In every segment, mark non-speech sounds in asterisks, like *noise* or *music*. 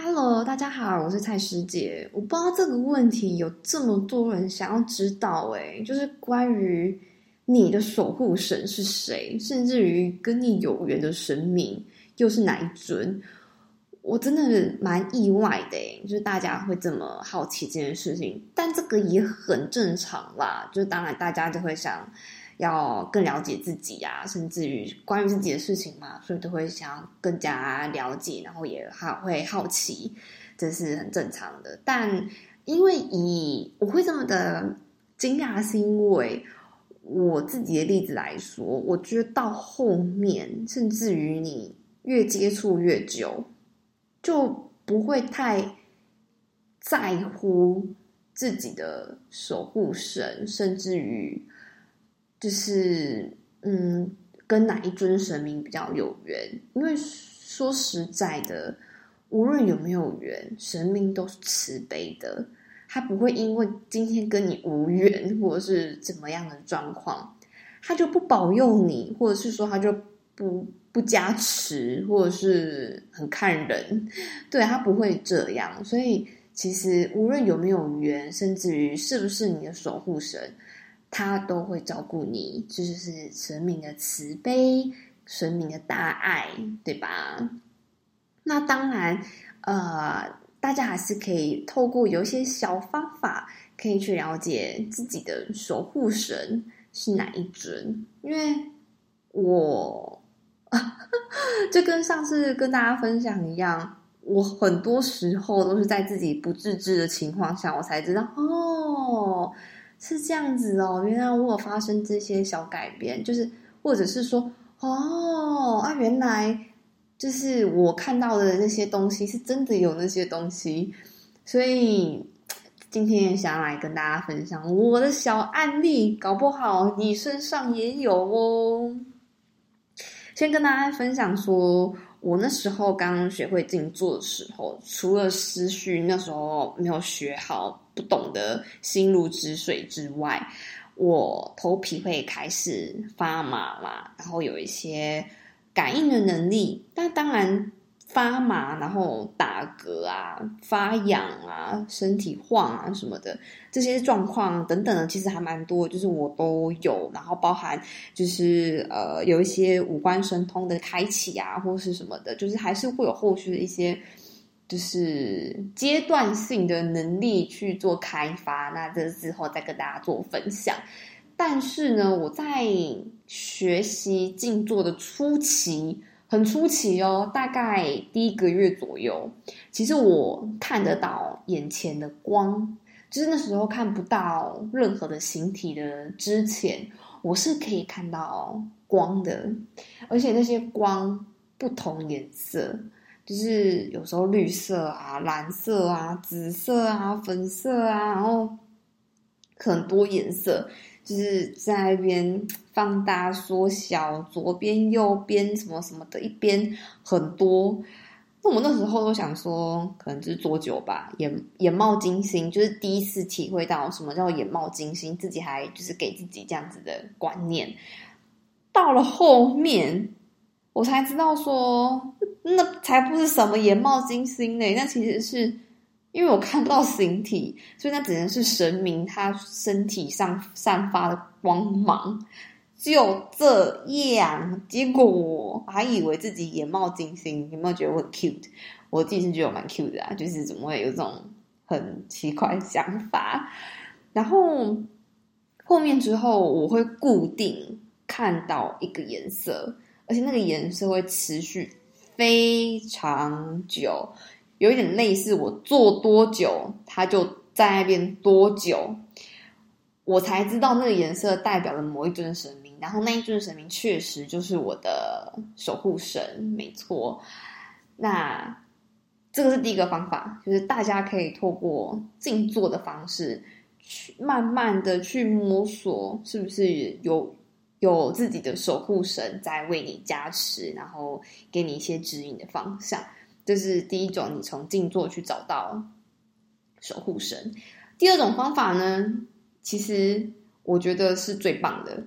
Hello，大家好，我是蔡师姐。我不知道这个问题有这么多人想要知道，诶就是关于你的守护神是谁，甚至于跟你有缘的神明又是哪一尊？我真的是蛮意外的，就是大家会这么好奇这件事情，但这个也很正常啦。就是当然，大家就会想。要更了解自己啊，甚至于关于自己的事情嘛，所以都会想更加了解，然后也好会好奇，这是很正常的。但因为以我会这么的惊讶，是因为我自己的例子来说，我觉得到后面，甚至于你越接触越久，就不会太在乎自己的守护神，甚至于。就是嗯，跟哪一尊神明比较有缘？因为说实在的，无论有没有缘，神明都是慈悲的，他不会因为今天跟你无缘，或者是怎么样的状况，他就不保佑你，或者是说他就不不加持，或者是很看人，对他不会这样。所以其实无论有没有缘，甚至于是不是你的守护神。他都会照顾你，这就是神明的慈悲，神明的大爱，对吧？那当然，呃，大家还是可以透过有一些小方法，可以去了解自己的守护神是哪一尊。因为我 *laughs* 就跟上次跟大家分享一样，我很多时候都是在自己不自知的情况下，我才知道哦。是这样子哦，原来我有发生这些小改变，就是或者是说，哦啊，原来就是我看到的那些东西是真的有那些东西，所以今天也想来跟大家分享我的小案例，搞不好你身上也有哦。先跟大家分享说。我那时候刚学会静坐的时候，除了思绪那时候没有学好、不懂得心如止水之外，我头皮会开始发麻啦，然后有一些感应的能力。但当然。发麻，然后打嗝啊，发痒啊，身体晃啊什么的，这些状况等等的，其实还蛮多，就是我都有。然后包含就是呃，有一些五官神通的开启啊，或是什么的，就是还是会有后续的一些就是阶段性的能力去做开发。那这之后再跟大家做分享。但是呢，我在学习静坐的初期。很初期哦，大概第一个月左右，其实我看得到眼前的光，就是那时候看不到任何的形体的之前，我是可以看到光的，而且那些光不同颜色，就是有时候绿色啊、蓝色啊、紫色啊、粉色啊，然后很多颜色。就是在一边放大、缩小，左边、右边什么什么的，一边很多。那我那时候都想说，可能就是做久吧，眼眼冒金星，就是第一次体会到什么叫眼冒金星，自己还就是给自己这样子的观念。到了后面，我才知道说，那才不是什么眼冒金星呢，那其实是。因为我看不到形体，所以那只能是神明他身体上散发的光芒，就这样。结果我还以为自己眼冒金星，有没有觉得我很 cute？我自己是觉得我蛮 cute 的啊，就是怎么会有这种很奇怪的想法？然后后面之后，我会固定看到一个颜色，而且那个颜色会持续非常久。有一点类似，我坐多久，它就在那边多久，我才知道那个颜色代表了某一尊神明，然后那一尊神明确实就是我的守护神，没错。那这个是第一个方法，就是大家可以透过静坐的方式，去慢慢的去摸索，是不是有有自己的守护神在为你加持，然后给你一些指引的方向。这是第一种，你从静坐去找到守护神。第二种方法呢，其实我觉得是最棒的，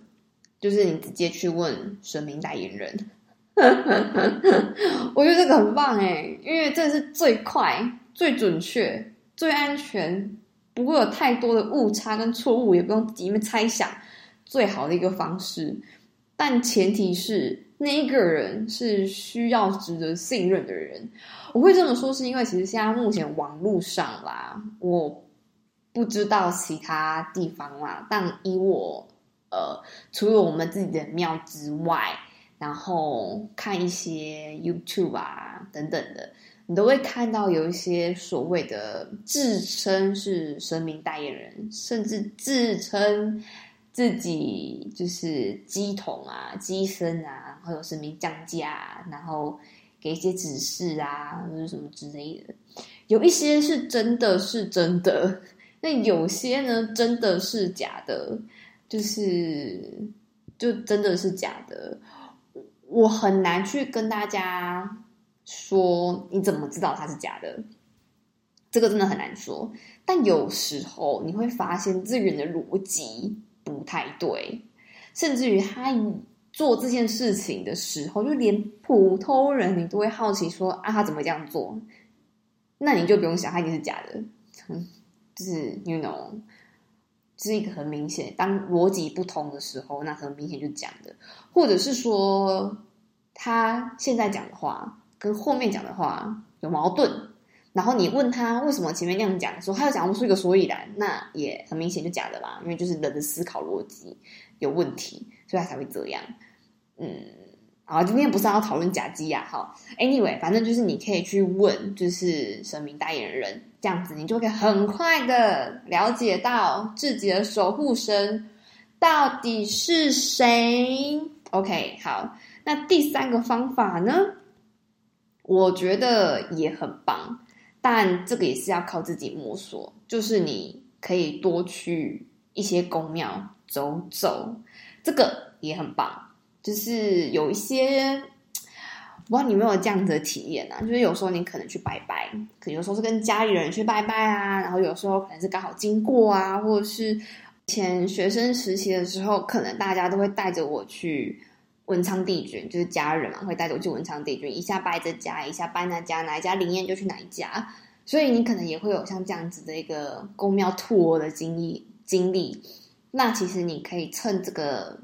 就是你直接去问神明代言人。*laughs* 我觉得这个很棒哎，因为这是最快、最准确、最安全，不会有太多的误差跟错误，也不用自己猜想，最好的一个方式。但前提是那一个人是需要值得信任的人。我会这么说，是因为其实现在目前网络上啦，我不知道其他地方啦，但以我呃，除了我们自己的庙之外。然后看一些 YouTube 啊等等的，你都会看到有一些所谓的自称是神明代言人，甚至自称自己就是鸡桶啊、鸡身啊，或者神明降价，然后给一些指示啊，或者什么之类的。有一些是真的是真的，那有些呢真的是假的，就是就真的是假的。我很难去跟大家说你怎么知道它是假的，这个真的很难说。但有时候你会发现这人的逻辑不太对，甚至于他做这件事情的时候，就连普通人你都会好奇说啊，他怎么这样做？那你就不用想，他一定是假的。*laughs* 就是 you know，这是一个很明显，当逻辑不通的时候，那很明显就讲的，或者是说他现在讲的话跟后面讲的话有矛盾，然后你问他为什么前面那样讲，说他又讲不出一个所以然，那也很明显就假的啦，因为就是人的思考逻辑有问题，所以他才会这样。嗯，好，今天不是要讨论假鸡呀，好，anyway，反正就是你可以去问，就是神明代言人。这样子，你就可以很快的了解到自己的守护神到底是谁。OK，好，那第三个方法呢？我觉得也很棒，但这个也是要靠自己摸索。就是你可以多去一些宫庙走走，这个也很棒。就是有一些。不知道你有没有这样子的体验啊？就是有时候你可能去拜拜，可有时候是跟家里人去拜拜啊，然后有时候可能是刚好经过啊，或者是前学生实习的时候，可能大家都会带着我去文昌帝君，就是家人嘛，会带着我去文昌帝君，一下拜这家，一下拜那家，哪一家灵验就去哪一家，所以你可能也会有像这样子的一个宫庙托的经历经历。那其实你可以趁这个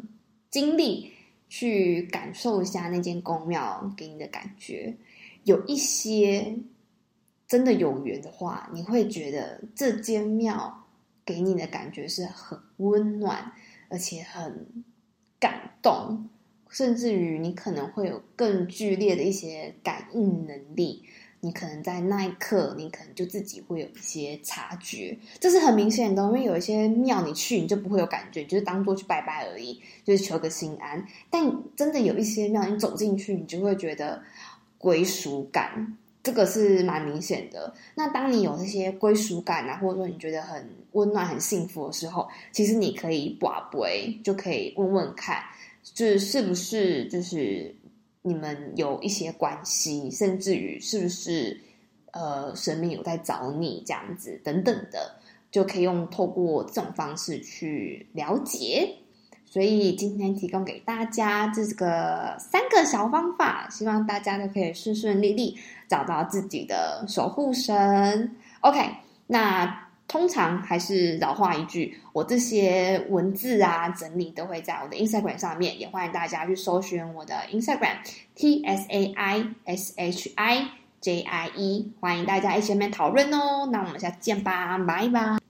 经历。去感受一下那间宫庙给你的感觉，有一些真的有缘的话，你会觉得这间庙给你的感觉是很温暖，而且很感动，甚至于你可能会有更剧烈的一些感应能力。你可能在那一刻，你可能就自己会有一些察觉，这是很明显的。因为有一些庙你去，你就不会有感觉，就是当做去拜拜而已，就是求个心安。但真的有一些庙，你走进去，你就会觉得归属感，这个是蛮明显的。那当你有这些归属感啊，或者说你觉得很温暖、很幸福的时候，其实你可以把杯，就可以问问看，就是是不是就是。你们有一些关系，甚至于是不是呃神明有在找你这样子等等的，就可以用透过这种方式去了解。所以今天提供给大家这个三个小方法，希望大家都可以顺顺利利找到自己的守护神。OK，那。通常还是老话一句，我这些文字啊整理都会在我的 Instagram 上面，也欢迎大家去搜寻我的 Instagram T S A I S H I J I E，欢迎大家一起面讨论哦。那我们下次见吧，拜拜。